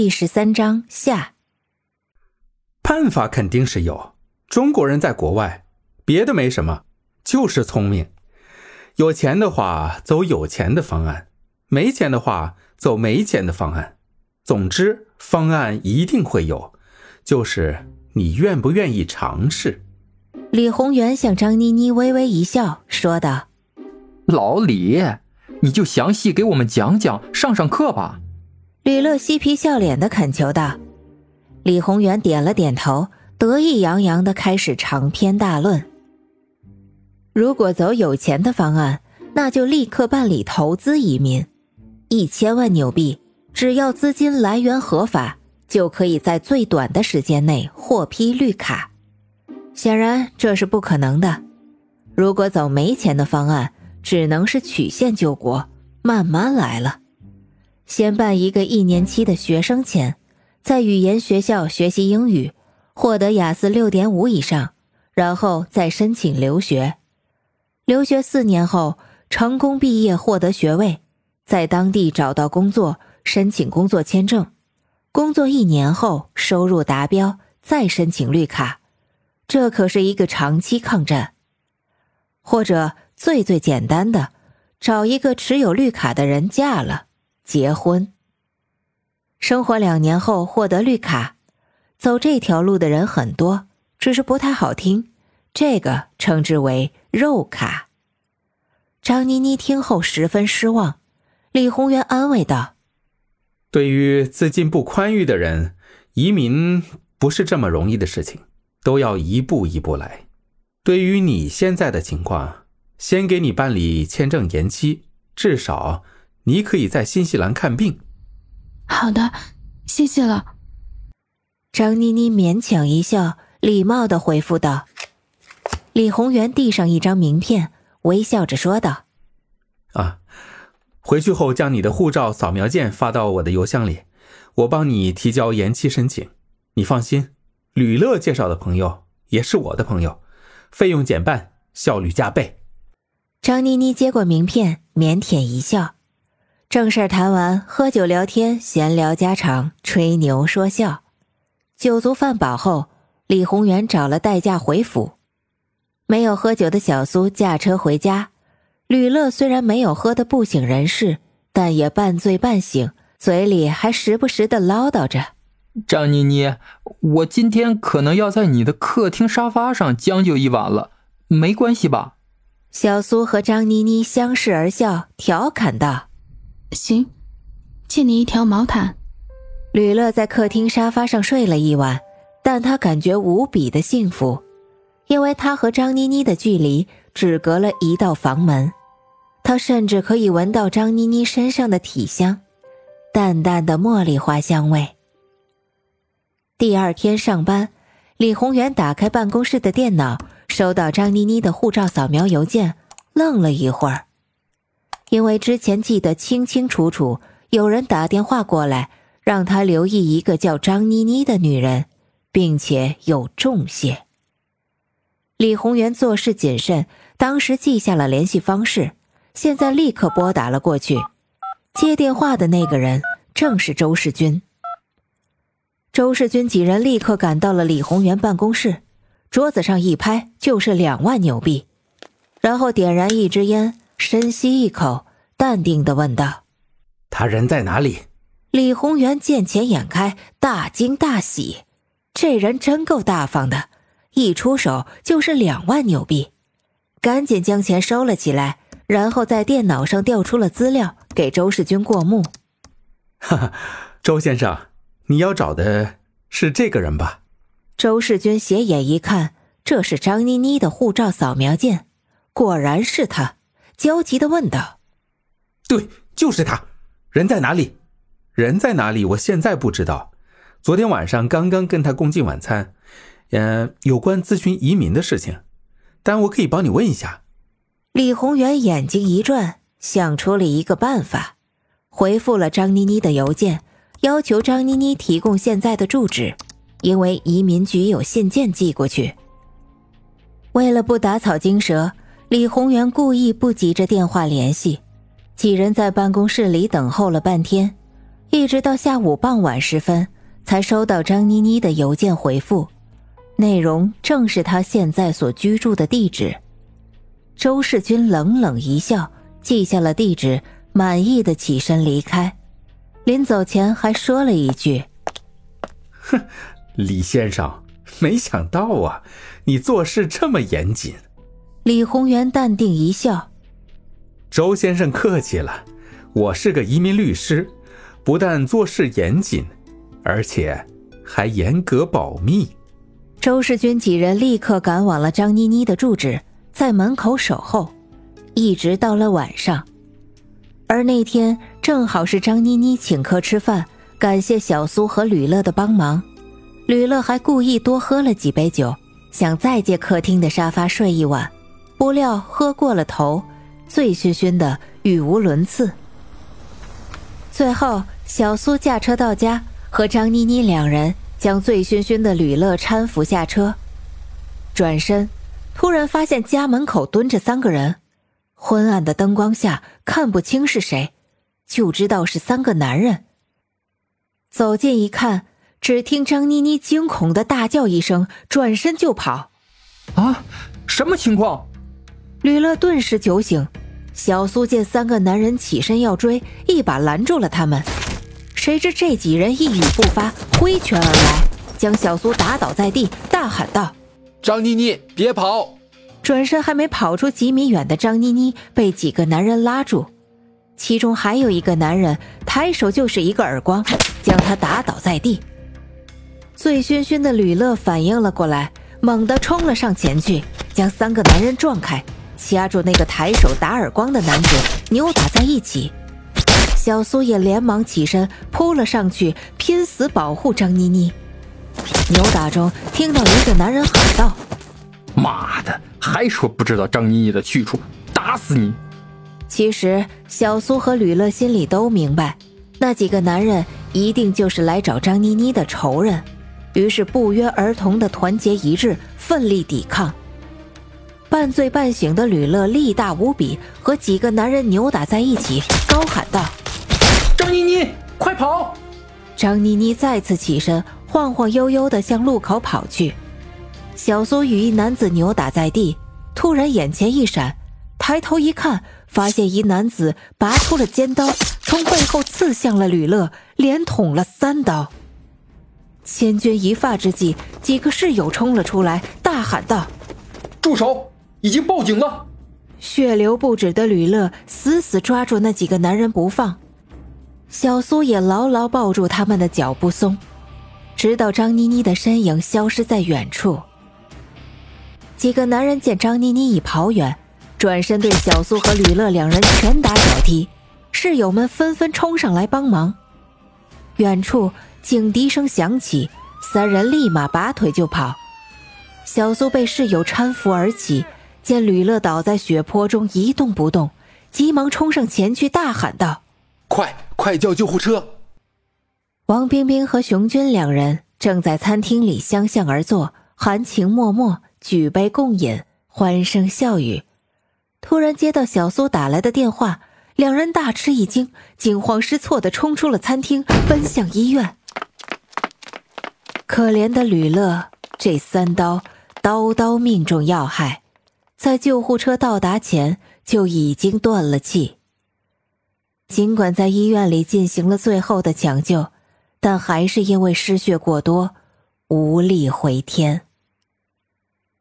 第十三章下。办法肯定是有，中国人在国外，别的没什么，就是聪明。有钱的话走有钱的方案，没钱的话走没钱的方案。总之，方案一定会有，就是你愿不愿意尝试。李宏源向张妮妮微微一笑，说道：“老李，你就详细给我们讲讲，上上课吧。”吕乐嬉皮笑脸的恳求道：“李宏源点了点头，得意洋洋的开始长篇大论。如果走有钱的方案，那就立刻办理投资移民，一千万纽币，只要资金来源合法，就可以在最短的时间内获批绿卡。显然这是不可能的。如果走没钱的方案，只能是曲线救国，慢慢来了。”先办一个一年期的学生签，在语言学校学习英语，获得雅思六点五以上，然后再申请留学。留学四年后成功毕业，获得学位，在当地找到工作，申请工作签证。工作一年后收入达标，再申请绿卡。这可是一个长期抗战。或者最最简单的，找一个持有绿卡的人嫁了。结婚，生活两年后获得绿卡，走这条路的人很多，只是不太好听。这个称之为肉卡。张妮妮听后十分失望，李宏源安慰道：“对于资金不宽裕的人，移民不是这么容易的事情，都要一步一步来。对于你现在的情况，先给你办理签证延期，至少。”你可以在新西兰看病。好的，谢谢了。张妮妮勉强一笑，礼貌的回复道。李宏源递上一张名片，微笑着说道：“啊，回去后将你的护照扫描件发到我的邮箱里，我帮你提交延期申请。你放心，吕乐介绍的朋友也是我的朋友，费用减半，效率加倍。”张妮妮接过名片，腼腆一笑。正事谈完，喝酒聊天，闲聊家常，吹牛说笑。酒足饭饱后，李宏源找了代驾回府。没有喝酒的小苏驾车回家。吕乐虽然没有喝得不省人事，但也半醉半醒，嘴里还时不时的唠叨着：“张妮妮，我今天可能要在你的客厅沙发上将就一晚了，没关系吧？”小苏和张妮妮相视而笑，调侃道。行，借你一条毛毯。吕乐在客厅沙发上睡了一晚，但他感觉无比的幸福，因为他和张妮妮的距离只隔了一道房门，他甚至可以闻到张妮妮身上的体香，淡淡的茉莉花香味。第二天上班，李宏源打开办公室的电脑，收到张妮妮的护照扫描邮件，愣了一会儿。因为之前记得清清楚楚，有人打电话过来，让他留意一个叫张妮妮的女人，并且有重谢。李宏源做事谨慎，当时记下了联系方式，现在立刻拨打了过去。接电话的那个人正是周世军。周世军几人立刻赶到了李宏源办公室，桌子上一拍就是两万纽币，然后点燃一支烟。深吸一口，淡定的问道：“他人在哪里？”李宏源见钱眼开，大惊大喜，这人真够大方的，一出手就是两万纽币，赶紧将钱收了起来，然后在电脑上调出了资料，给周世军过目。哈哈，周先生，你要找的是这个人吧？周世军斜眼一看，这是张妮妮的护照扫描件，果然是他。焦急的问道：“对，就是他，人在哪里？人在哪里？我现在不知道。昨天晚上刚刚跟他共进晚餐，嗯，有关咨询移民的事情，但我可以帮你问一下。”李宏源眼睛一转，想出了一个办法，回复了张妮妮的邮件，要求张妮妮提供现在的住址，因为移民局有信件寄过去。为了不打草惊蛇。李宏源故意不急着电话联系，几人在办公室里等候了半天，一直到下午傍晚时分，才收到张妮妮的邮件回复，内容正是她现在所居住的地址。周世军冷冷一笑，记下了地址，满意的起身离开。临走前还说了一句：“哼，李先生，没想到啊，你做事这么严谨。”李宏源淡定一笑：“周先生客气了，我是个移民律师。”不但做事严谨，而且还严格保密。周世军几人立刻赶往了张妮妮的住址，在门口守候，一直到了晚上。而那天正好是张妮妮请客吃饭，感谢小苏和吕乐的帮忙。吕乐还故意多喝了几杯酒，想再借客厅的沙发睡一晚，不料喝过了头，醉醺醺的，语无伦次。最后，小苏驾车到家，和张妮妮两人将醉醺醺的吕乐搀扶下车。转身，突然发现家门口蹲着三个人，昏暗的灯光下看不清是谁，就知道是三个男人。走近一看，只听张妮妮惊恐的大叫一声，转身就跑。啊，什么情况？吕乐顿时酒醒。小苏见三个男人起身要追，一把拦住了他们。谁知这几人一语不发，挥拳而来，将小苏打倒在地，大喊道：“张妮妮，别跑！”转身还没跑出几米远的张妮妮被几个男人拉住，其中还有一个男人抬手就是一个耳光，将他打倒在地。醉醺醺的吕乐反应了过来，猛地冲了上前去，将三个男人撞开。掐住那个抬手打耳光的男子，扭打在一起。小苏也连忙起身扑了上去，拼死保护张妮妮。扭打中，听到一个男人喊道：“妈的，还说不知道张妮妮的去处，打死你！”其实小苏和吕乐心里都明白，那几个男人一定就是来找张妮妮的仇人，于是不约而同的团结一致，奋力抵抗。半醉半醒的吕乐力大无比，和几个男人扭打在一起，高喊道：“张妮妮，快跑！”张妮妮再次起身，晃晃悠悠地向路口跑去。小苏与一男子扭打在地，突然眼前一闪，抬头一看，发现一男子拔出了尖刀，从背后刺向了吕乐，连捅了三刀。千钧一发之际，几个室友冲了出来，大喊道：“住手！”已经报警了，血流不止的吕乐死死抓住那几个男人不放，小苏也牢牢抱住他们的脚不松，直到张妮妮的身影消失在远处。几个男人见张妮妮已跑远，转身对小苏和吕乐两人拳打脚踢，室友们纷纷冲上来帮忙。远处警笛声响起，三人立马拔腿就跑，小苏被室友搀扶而起。见吕乐倒在血泊中一动不动，急忙冲上前去，大喊道：“快快叫救护车！”王冰冰和熊军两人正在餐厅里相向而坐，含情脉脉，举杯共饮，欢声笑语。突然接到小苏打来的电话，两人大吃一惊，惊慌失措地冲出了餐厅，奔向医院。可怜的吕乐，这三刀刀刀命中要害。在救护车到达前就已经断了气。尽管在医院里进行了最后的抢救，但还是因为失血过多，无力回天。